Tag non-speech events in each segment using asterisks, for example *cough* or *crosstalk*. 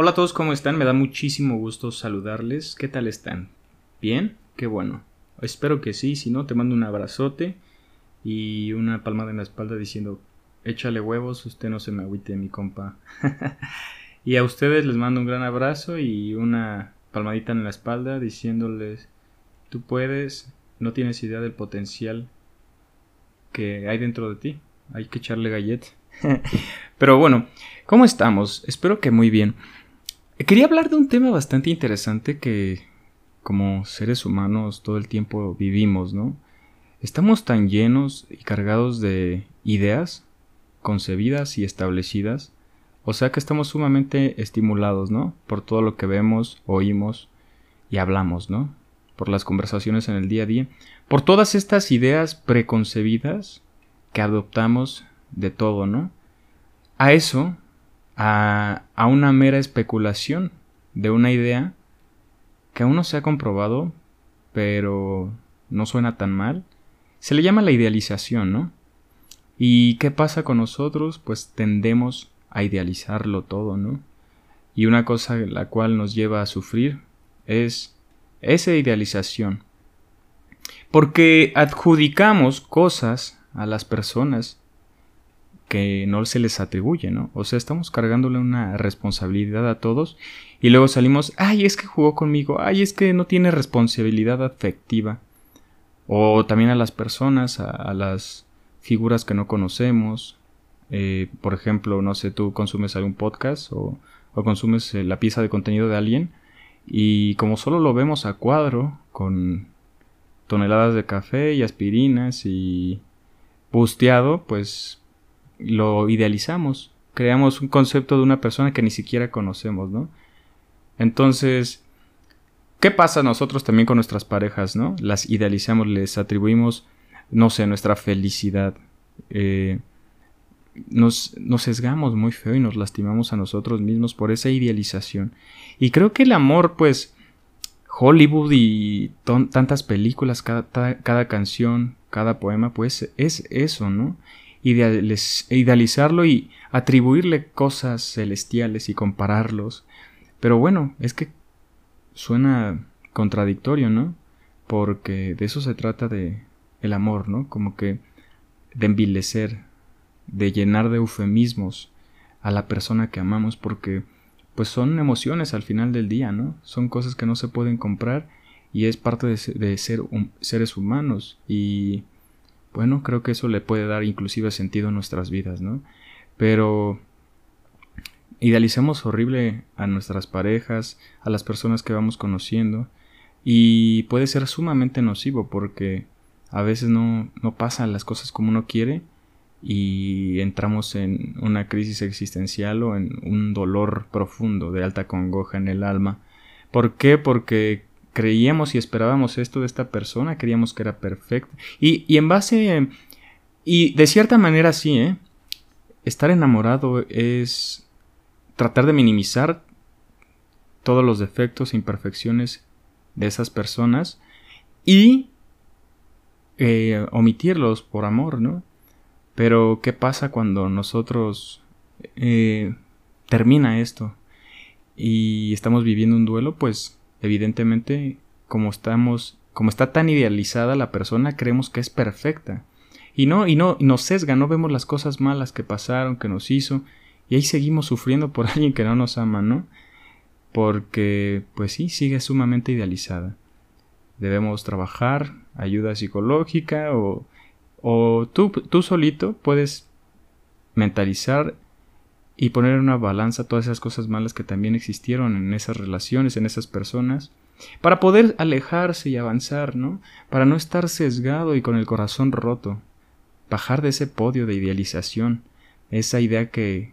Hola a todos, ¿cómo están? Me da muchísimo gusto saludarles. ¿Qué tal están? ¿Bien? Qué bueno. Espero que sí, si no, te mando un abrazote y una palmada en la espalda diciendo, échale huevos, usted no se me agüite, mi compa. *laughs* y a ustedes les mando un gran abrazo y una palmadita en la espalda diciéndoles, tú puedes, no tienes idea del potencial que hay dentro de ti. Hay que echarle gallet. *laughs* Pero bueno, ¿cómo estamos? Espero que muy bien. Quería hablar de un tema bastante interesante que como seres humanos todo el tiempo vivimos, ¿no? Estamos tan llenos y cargados de ideas concebidas y establecidas, o sea que estamos sumamente estimulados, ¿no? Por todo lo que vemos, oímos y hablamos, ¿no? Por las conversaciones en el día a día, por todas estas ideas preconcebidas que adoptamos de todo, ¿no? A eso a, una mera especulación de una idea que aún no se ha comprobado, pero no suena tan mal. Se le llama la idealización, ¿no? ¿Y qué pasa con nosotros? Pues tendemos a idealizarlo todo, ¿no? Y una cosa la cual nos lleva a sufrir es esa idealización. Porque adjudicamos cosas a las personas que no se les atribuye, ¿no? O sea, estamos cargándole una responsabilidad a todos y luego salimos, ay, es que jugó conmigo, ay, es que no tiene responsabilidad afectiva. O también a las personas, a, las figuras que no conocemos. Eh, por ejemplo, no sé, tú consumes algún podcast o, o consumes eh, la pieza de contenido de alguien y como solo lo vemos a cuadro con toneladas de café y aspirinas y busteado, pues lo idealizamos, creamos un concepto de una persona que ni siquiera conocemos, ¿no? Entonces, ¿qué pasa nosotros también con nuestras parejas, ¿no? Las idealizamos, les atribuimos, no sé, nuestra felicidad. Eh, nos, nos sesgamos muy feo y nos lastimamos a nosotros mismos por esa idealización. Y creo que el amor, pues, Hollywood y tantas películas, cada, cada, canción, cada poema, pues es eso, ¿no? Idealizarlo y atribuirle cosas celestiales y compararlos. Pero bueno, es que suena contradictorio, ¿no? Porque de eso se trata de el amor, ¿no? Como que de envilecer, de llenar de eufemismos a la persona que amamos porque pues son emociones al final del día, ¿no? Son cosas que no se pueden comprar y es parte de, ser seres humanos y bueno, creo que eso le puede dar inclusive sentido a nuestras vidas, ¿no? Pero idealicemos horrible a nuestras parejas, a las personas que vamos conociendo, y puede ser sumamente nocivo porque a veces no, no pasan las cosas como uno quiere y entramos en una crisis existencial o en un dolor profundo de alta congoja en el alma. ¿Por qué? Porque creíamos y esperábamos esto de esta persona, creíamos que era perfecto. Y, y en base... Y de cierta manera sí, ¿eh? Estar enamorado es tratar de minimizar todos los defectos e imperfecciones de esas personas y eh, omitirlos por amor, ¿no? Pero ¿qué pasa cuando nosotros eh, termina esto y estamos viviendo un duelo? Pues Evidentemente, como estamos, como está tan idealizada la persona, creemos que es perfecta. Y no, y no, nos sesga, no vemos las cosas malas que pasaron, que nos hizo, y ahí seguimos sufriendo por *laughs* alguien que no nos ama, ¿no? Porque, pues sí, sigue sumamente idealizada. Debemos trabajar, ayuda psicológica, o, o tú, tú solito puedes mentalizar y poner en una balanza todas esas cosas malas que también existieron en esas relaciones, en esas personas, para poder alejarse y avanzar, ¿no? Para no estar sesgado y con el corazón roto, bajar de ese podio de idealización, esa idea que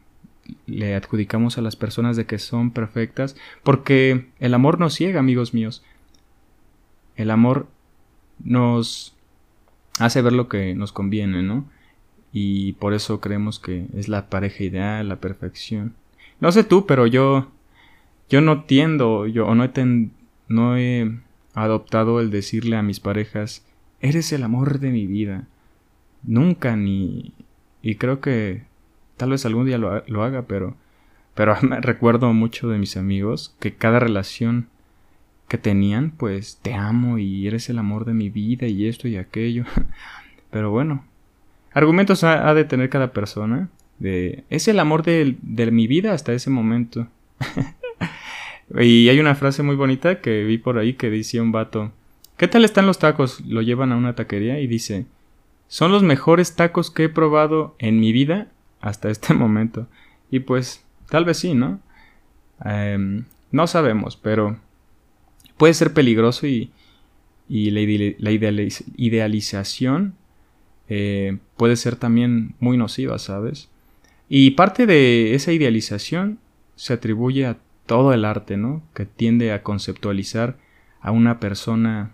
le adjudicamos a las personas de que son perfectas, porque el amor nos ciega, amigos míos. El amor nos hace ver lo que nos conviene, ¿no? Y por eso creemos que es la pareja ideal, la perfección. No sé tú, pero yo yo no tiendo, yo no he, no he adoptado el decirle a mis parejas, eres el amor de mi vida. Nunca ni y creo que tal vez algún día lo, lo haga, pero Pero *laughs* me recuerdo mucho de mis amigos que cada relación que tenían, pues te amo y eres el amor de mi vida y esto y aquello. *laughs* Pero bueno, argumentos ha, de tener cada persona. De, es el amor de, mi vida hasta ese momento. *laughs* y hay una frase muy bonita que vi por ahí que decía un vato, ¿qué tal están los tacos? Lo llevan a una taquería y dice, son los mejores tacos que he probado en mi vida hasta este *laughs* momento. Y pues, tal vez sí, ¿no? Em, no sabemos, pero puede ser peligroso y, y la, idealización eh, puede ser también muy nociva, ¿sabes? Y parte de esa idealización se atribuye a todo el arte, ¿no? Que tiende a conceptualizar a una persona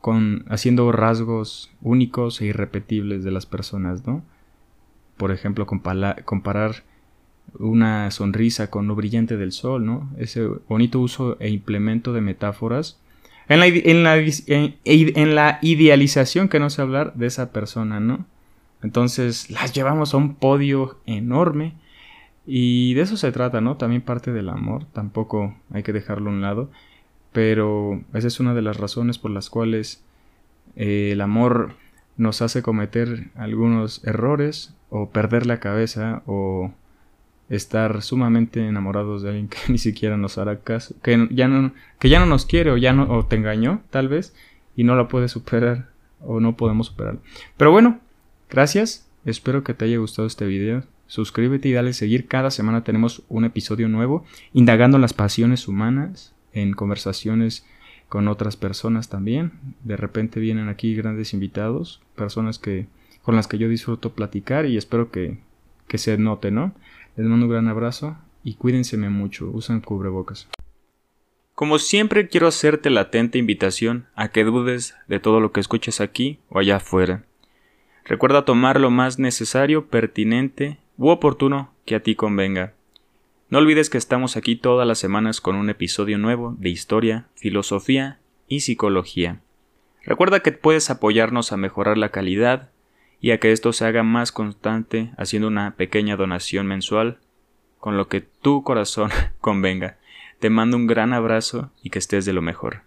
con haciendo rasgos únicos e irrepetibles de las personas, ¿no? Por ejemplo, comparar una sonrisa con lo brillante del sol, ¿no? Ese bonito uso e implemento de metáforas. En la, en la, idealización que no sé hablar de esa persona, ¿no? Entonces las llevamos a un podio enorme y de eso se trata, ¿no? También parte del amor, tampoco hay que dejarlo a un lado, pero esa es una de las razones por las cuales eh, el amor nos hace cometer algunos errores o perder la cabeza o estar sumamente enamorados de alguien que *laughs* ni siquiera nos hará caso, que ya no, que ya no nos quiere o ya no te engañó tal vez y no la puede superar o no podemos superar. Pero bueno, gracias, espero que te haya gustado este video. Suscríbete y dale seguir. Cada semana tenemos un episodio nuevo, indagando las pasiones humanas, en conversaciones con otras personas también. De repente vienen aquí grandes invitados, personas que con las que yo disfruto platicar y espero que, que se note, ¿no? Les mando un gran abrazo y cuídense mucho, usen cubrebocas. Como siempre quiero hacerte la atenta invitación a que dudes de todo lo que escuches aquí o allá afuera. Recuerda tomar lo más necesario, pertinente u oportuno que a ti convenga. No olvides que estamos aquí todas las semanas con un episodio nuevo de historia, filosofía y psicología. Recuerda que puedes apoyarnos a mejorar la calidad y a que esto se haga más constante haciendo una pequeña donación mensual con lo que tu corazón *laughs* convenga. Te mando un gran abrazo y que estés de lo mejor.